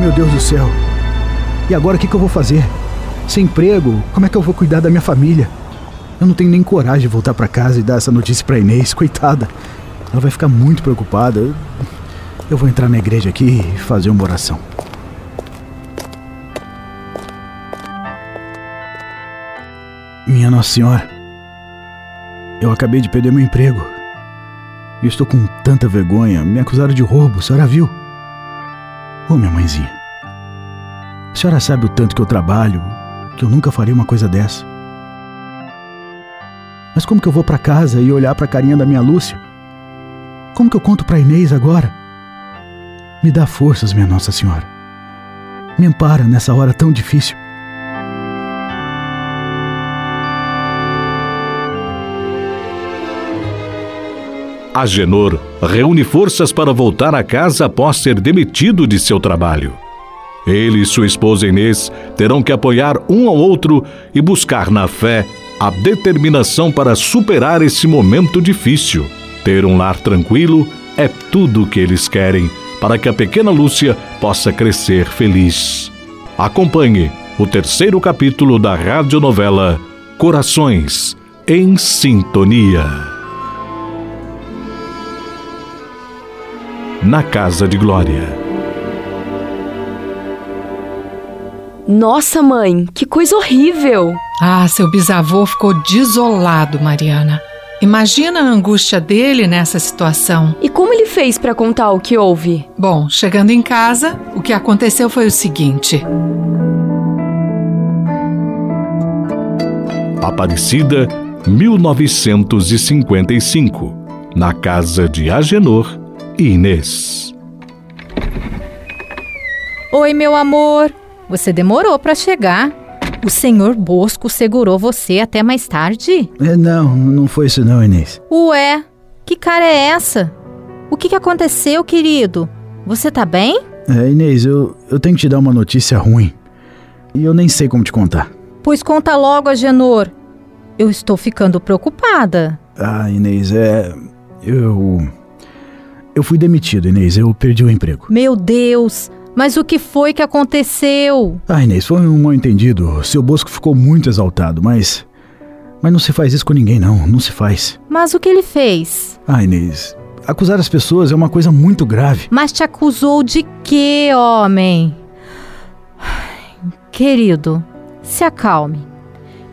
Meu Deus do céu. E agora o que, que eu vou fazer? Sem emprego, como é que eu vou cuidar da minha família? Eu não tenho nem coragem de voltar para casa e dar essa notícia para Inês, coitada. Ela vai ficar muito preocupada. Eu- vou entrar na igreja aqui e fazer uma oração. Minha Nossa Senhora, eu acabei de perder meu emprego. E estou com tanta vergonha. Me acusaram de roubo, a senhora viu? Ô, minha mãezinha, a senhora sabe o tanto que eu trabalho, que eu nunca faria uma coisa dessa. Mas como que eu vou para casa e olhar para a carinha da minha Lúcia? Como que eu conto para Inês agora? Me dá forças, minha Nossa Senhora. Me ampara nessa hora tão difícil. Agenor reúne forças para voltar a casa após ser demitido de seu trabalho. Ele e sua esposa Inês terão que apoiar um ao outro e buscar na fé a determinação para superar esse momento difícil. Ter um lar tranquilo é tudo o que eles querem para que a pequena Lúcia possa crescer feliz. Acompanhe o terceiro capítulo da radionovela Corações em Sintonia. Na Casa de Glória. Nossa, mãe, que coisa horrível! Ah, seu bisavô ficou desolado, Mariana. Imagina a angústia dele nessa situação. E como ele fez para contar o que houve? Bom, chegando em casa, o que aconteceu foi o seguinte: Aparecida, 1955. Na casa de Agenor e Inês. Oi, meu amor. Você demorou para chegar. O senhor Bosco segurou você até mais tarde? É, não, não foi isso não, Inês. Ué, que cara é essa? O que, que aconteceu, querido? Você tá bem? É, Inês, eu, eu tenho que te dar uma notícia ruim. E eu nem sei como te contar. Pois conta logo, Agenor. Eu estou ficando preocupada. Ah, Inês, é. Eu. Eu fui demitido, Inês. Eu perdi o emprego. Meu Deus, mas o que foi que aconteceu? Ah, Inês, foi um mal entendido. Seu Bosco ficou muito exaltado, mas. Mas não se faz isso com ninguém, não. Não se faz. Mas o que ele fez? Ah, Inês, acusar as pessoas é uma coisa muito grave. Mas te acusou de quê, homem? Querido, se acalme.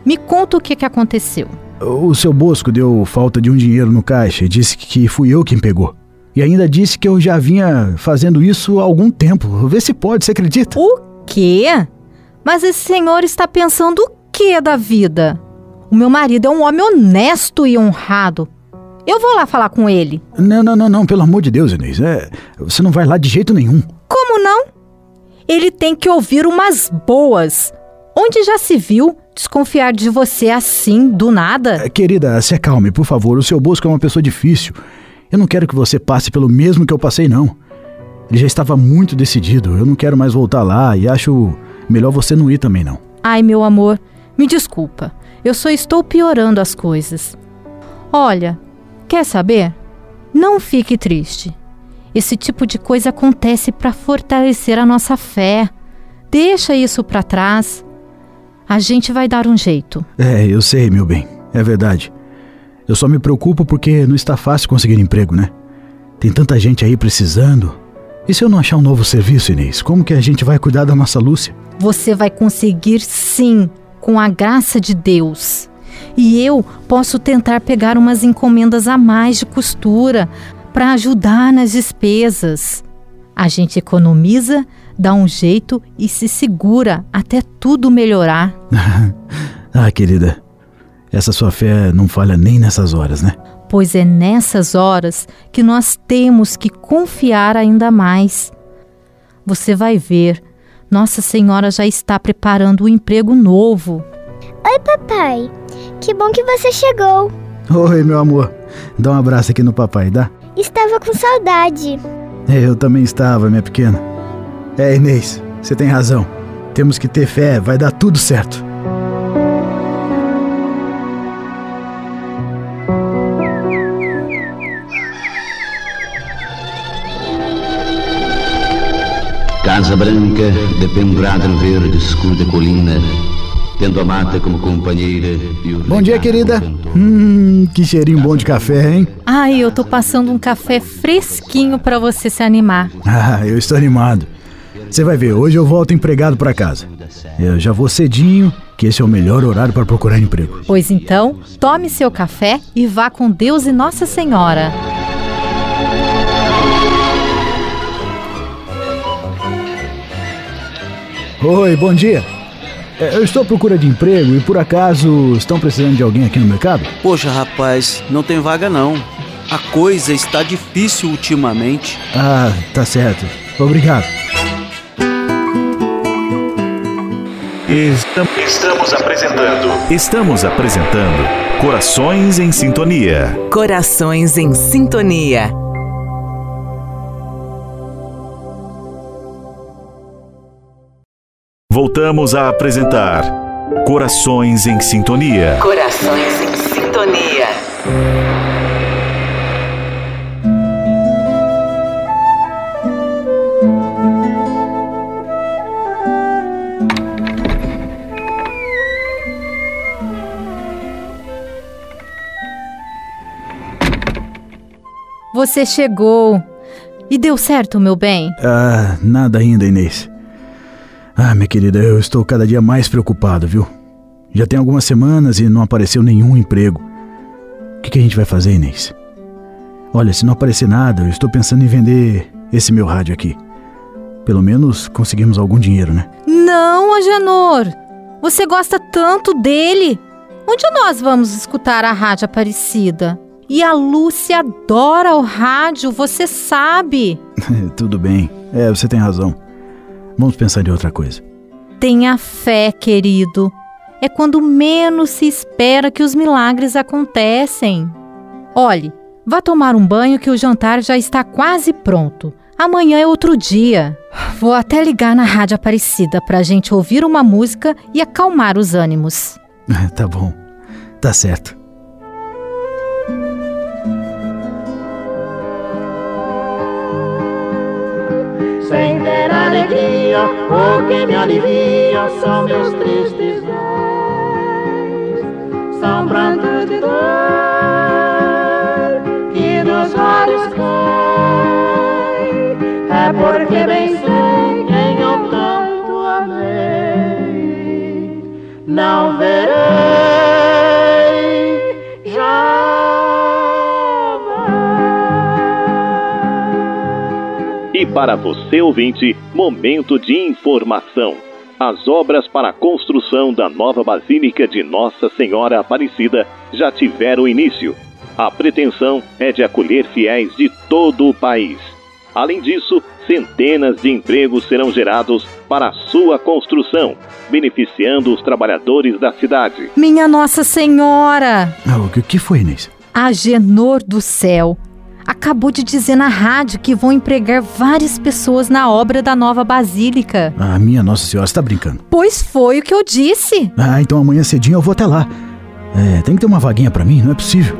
Me conta o que, que aconteceu. O seu Bosco deu falta de um dinheiro no caixa e disse que fui eu quem pegou. E ainda disse que eu já vinha fazendo isso há algum tempo. Vê se pode, você acredita? O quê? Mas esse senhor está pensando o quê da vida? O meu marido é um homem honesto e honrado. Eu vou lá falar com ele. Não, não, não, não, pelo amor de Deus, Inês. É, você não vai lá de jeito nenhum. Como não? Ele tem que ouvir umas boas. Onde já se viu desconfiar de você assim, do nada? Querida, se acalme, por favor. O seu Bosco é uma pessoa difícil. Eu não quero que você passe pelo mesmo que eu passei, não. Ele já estava muito decidido. Eu não quero mais voltar lá e acho melhor você não ir também, não. Ai, meu amor, me desculpa. Eu só estou piorando as coisas. Olha, quer saber? Não fique triste. Esse tipo de coisa acontece para fortalecer a nossa fé. Deixa isso para trás. A gente vai dar um jeito. É, eu sei, meu bem. É verdade. Eu só me preocupo porque não está fácil conseguir emprego, né? Tem tanta gente aí precisando. E se eu não achar um novo serviço, Inês? Como que a gente vai cuidar da nossa Lúcia? Você vai conseguir sim, com a graça de Deus. E eu posso tentar pegar umas encomendas a mais de costura para ajudar nas despesas. A gente economiza, dá um jeito e se segura até tudo melhorar. ah, querida, essa sua fé não falha nem nessas horas, né? Pois é nessas horas que nós temos que confiar ainda mais. Você vai ver, Nossa Senhora já está preparando um emprego novo. Oi, papai. Que bom que você chegou. Oi, meu amor. Dá um abraço aqui no papai, dá? Estava com saudade. É, eu também estava, minha pequena. É, Inês, você tem razão. Temos que ter fé, vai dar tudo certo. Casa branca, dependurada no verde escuro da colina, tendo a mata como companheira e o Bom dia, querida. Hum, que cheirinho bom de café, hein? Ai, eu tô passando um café fresquinho para você se animar. Ah, eu estou animado. Você vai ver, hoje eu volto empregado para casa. Eu já vou cedinho, que esse é o melhor horário para procurar emprego. Pois então, tome seu café e vá com Deus e Nossa Senhora. Oi, bom dia. É, eu estou à procura de emprego e por acaso estão precisando de alguém aqui no mercado? Poxa, rapaz, não tem vaga não. A coisa está difícil ultimamente. Ah, tá certo. Obrigado. Estamos, estamos apresentando. Estamos apresentando Corações em Sintonia. Corações em Sintonia. Voltamos a apresentar Corações em Sintonia. Corações em Sintonia. Você chegou. E deu certo, meu bem? Ah, nada ainda, Inês. Ah, minha querida, eu estou cada dia mais preocupado, viu? Já tem algumas semanas e não apareceu nenhum emprego. O que, que a gente vai fazer, Inês? Olha, se não aparecer nada, eu estou pensando em vender esse meu rádio aqui. Pelo menos conseguimos algum dinheiro, né? Não, Agenor. Você gosta tanto dele. Onde nós vamos escutar a rádio Aparecida? E a Lúcia adora o rádio, você sabe. Tudo bem. É, você tem razão. Vamos pensar em outra coisa. Tenha fé, querido. É quando menos se espera que os milagres acontecem. Olhe, vá tomar um banho que o jantar já está quase pronto. Amanhã é outro dia. Vou até ligar na Rádio Aparecida para a gente ouvir uma música e acalmar os ânimos. tá bom. Tá certo. O que me alivia são meus tristes olhos, são prantos de dor que dos olhos cai, é porque bem sei quem eu tanto amei, não verei para você, ouvinte, momento de informação. As obras para a construção da nova Basílica de Nossa Senhora Aparecida já tiveram início. A pretensão é de acolher fiéis de todo o país. Além disso, centenas de empregos serão gerados para a sua construção, beneficiando os trabalhadores da cidade. Minha Nossa Senhora! Ah, o que foi, Inês? Agenor do céu! Acabou de dizer na rádio que vão empregar várias pessoas na obra da nova basílica. Ah, minha Nossa Senhora, você tá brincando? Pois foi o que eu disse. Ah, então amanhã cedinho eu vou até lá. É, tem que ter uma vaguinha para mim, não é possível.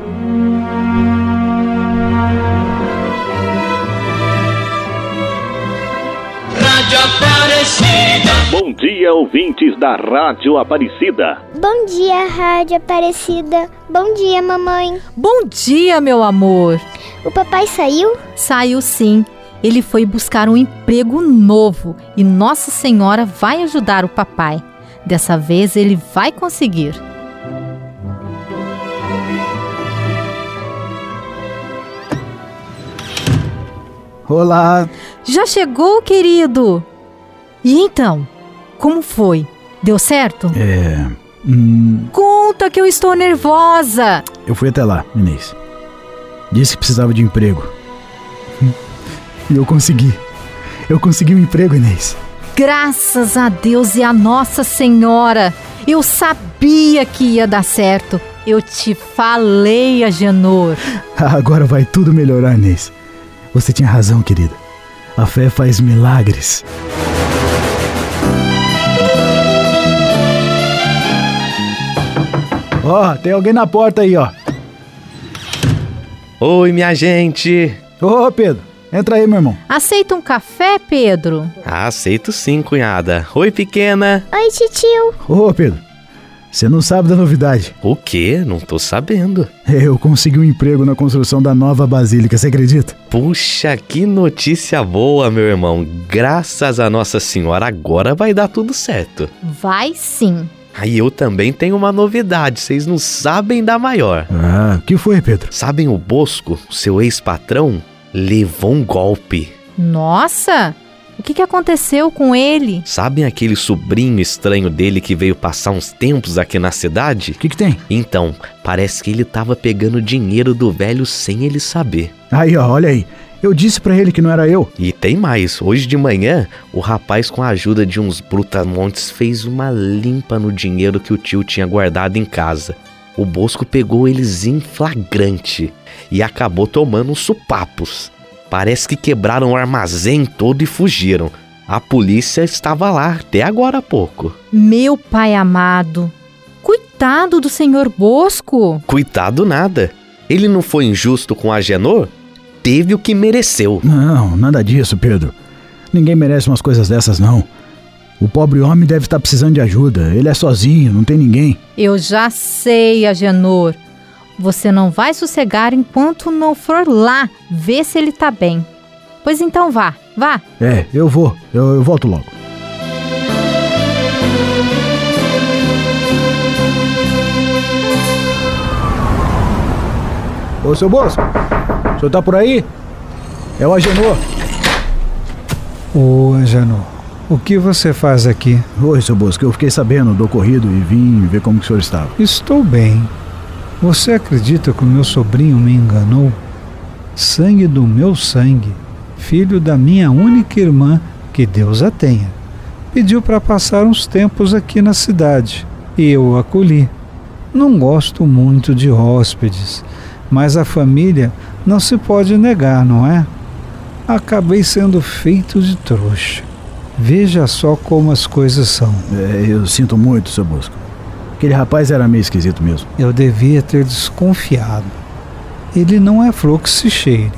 Rádio Aparecida. Bom dia, ouvintes da Rádio Aparecida. Bom dia, Rádio Aparecida. Bom dia, mamãe. Bom dia, meu amor. O papai saiu? Saiu sim. Ele foi buscar um emprego novo e Nossa Senhora vai ajudar o papai. Dessa vez ele vai conseguir. Olá. Já chegou, querido? E então, como foi? Deu certo? É. Hum, Conta que eu estou nervosa. eu fui até lá, Inês. Disse que precisava de emprego. E eu consegui. Eu consegui um emprego, Inês. Graças a Deus e a Nossa Senhora. Eu sabia que ia dar certo. Eu te falei, Agenor. Agora vai tudo melhorar, Inês. Você tinha razão, querida. A fé faz milagres. Ó, tem alguém na porta aí, ó. Oi, minha gente. Ô, Pedro, entra aí, meu irmão. Aceita um café, Pedro? Ah, aceito sim, cunhada. Oi, pequena. Oi, titio. Ô, Pedro, você não sabe da novidade. O quê? Não tô sabendo. Eu consegui um emprego na construção da nova basílica, você acredita? Puxa, que notícia boa, meu irmão. Graças a Nossa Senhora, agora vai dar tudo certo. Vai sim. Aí eu também tenho uma novidade, vocês não sabem da maior. Ah, o que foi, Pedro? Sabem o Bosco, seu ex-patrão, levou um golpe. Nossa! O que, que aconteceu com ele? Sabem aquele sobrinho estranho dele que veio passar uns tempos aqui na cidade? O que, que tem? Então, parece que ele tava pegando dinheiro do velho sem ele saber. Aí, ó, olha aí. Eu disse pra ele que não era eu. E tem mais. Hoje de manhã, o rapaz, com a ajuda de uns brutamontes, fez uma limpa no dinheiro que o tio tinha guardado em casa. O Bosco pegou eles em flagrante e acabou tomando uns supapos. Parece que quebraram o armazém todo e fugiram. A polícia estava lá até agora há pouco. Meu pai amado. Coitado do senhor Bosco. Coitado nada. Ele não foi injusto com a Genor? Teve o que mereceu. Não, nada disso, Pedro. Ninguém merece umas coisas dessas, não. O pobre homem deve estar precisando de ajuda. Ele é sozinho, não tem ninguém. Eu já sei, Agenor. Você não vai sossegar enquanto não for lá ver se ele tá bem. Pois então vá, vá. É, eu vou. Eu, eu volto logo. Ô, seu Bosco, o senhor tá por aí? É o Agenor. Ô, Agenor, o que você faz aqui? Oi, seu Bosco, eu fiquei sabendo do ocorrido e vim ver como que o senhor estava. Estou bem. Você acredita que o meu sobrinho me enganou? Sangue do meu sangue, filho da minha única irmã, que Deus a tenha. Pediu para passar uns tempos aqui na cidade e eu o acolhi. Não gosto muito de hóspedes, mas a família não se pode negar, não é? Acabei sendo feito de trouxa. Veja só como as coisas são. É, eu sinto muito, seu Bosco. Aquele rapaz era meio esquisito mesmo. Eu devia ter desconfiado. Ele não é flor que se cheire.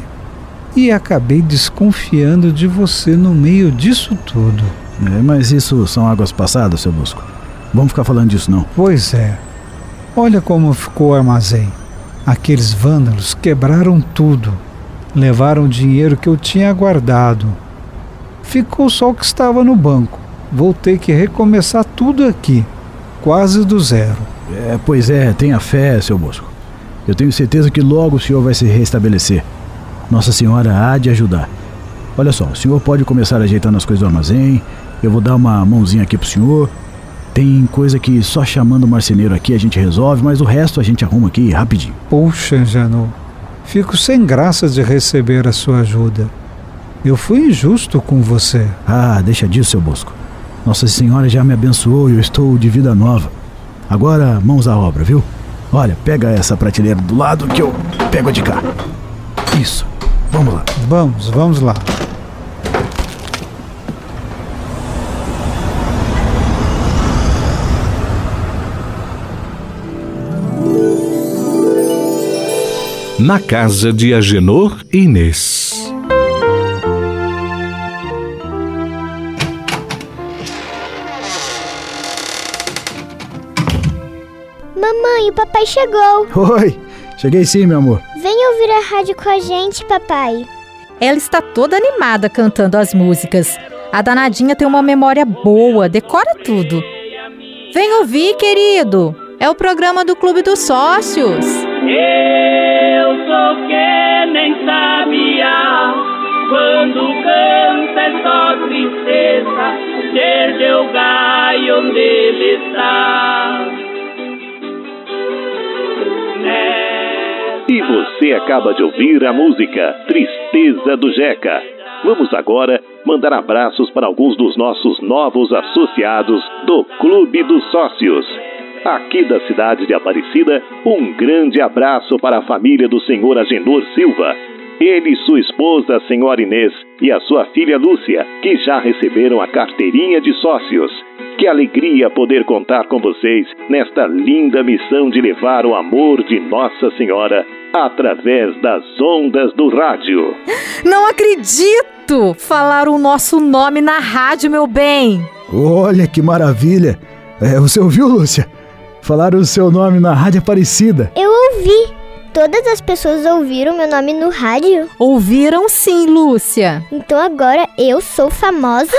E acabei desconfiando de você no meio disso tudo. É, mas isso são águas passadas, seu Bosco. Vamos ficar falando disso, não. Pois é. Olha como ficou o armazém. Aqueles vândalos quebraram tudo. Levaram o dinheiro que eu tinha guardado. Ficou só o que estava no banco. Vou ter que recomeçar tudo aqui, quase do zero. É, pois é, tenha fé, seu Bosco. Eu tenho certeza que logo o senhor vai se restabelecer. Nossa Senhora há de ajudar. Olha só, o senhor pode começar ajeitando as coisas do armazém. Eu vou dar uma mãozinha aqui pro senhor. Tem coisa que só chamando o marceneiro aqui a gente resolve, mas o resto a gente arruma aqui rapidinho. Puxa, Janô, fico sem graça de receber a sua ajuda. Eu fui injusto com você. Ah, deixa disso, seu Bosco. Nossa Senhora já me abençoou e eu estou de vida nova. Agora, mãos à obra, viu? Olha, pega essa prateleira do lado que eu pego a de cá. Isso. Vamos lá. Vamos, vamos lá. Na casa de Agenor e Inês. Mamãe, o papai chegou. Oi, cheguei sim, meu amor. Vem ouvir a rádio com a gente, papai. Ela está toda animada cantando as músicas. A danadinha tem uma memória boa, decora tudo. Vem ouvir, querido. É o programa do Clube dos Sócios. Eu sou que nem sabia quando canta é só tristeza desde o galho onde ele está. E você acaba de ouvir a música Tristeza do Jeca. Vamos agora mandar abraços para alguns dos nossos novos associados do Clube dos Sócios. Aqui da cidade de Aparecida, um grande abraço para a família do senhor Agenor Silva. Ele e sua esposa, a senhora Inês, e a sua filha Lúcia, que já receberam a carteirinha de sócios. Que alegria poder contar com vocês nesta linda missão de levar o amor de Nossa Senhora através das ondas do rádio. Não acredito! Falaram o nosso nome na rádio, meu bem! Olha que maravilha! É, você ouviu, Lúcia? Falaram o seu nome na Rádio Aparecida. Eu ouvi. Todas as pessoas ouviram meu nome no rádio? Ouviram sim, Lúcia. Então agora eu sou famosa?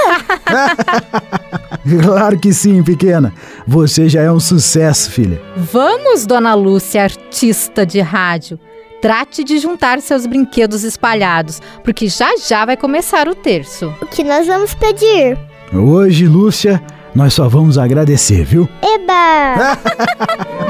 claro que sim, pequena. Você já é um sucesso, filha. Vamos, dona Lúcia, artista de rádio. Trate de juntar seus brinquedos espalhados, porque já já vai começar o terço. O que nós vamos pedir? Hoje, Lúcia, nós só vamos agradecer, viu? Eba!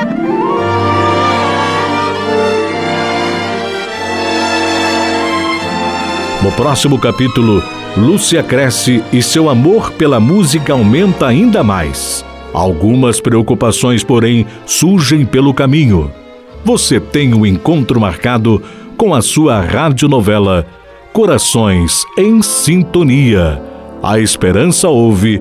No próximo capítulo, Lúcia cresce e seu amor pela música aumenta ainda mais. Algumas preocupações, porém, surgem pelo caminho. Você tem um encontro marcado com a sua radionovela Corações em Sintonia. A esperança ouve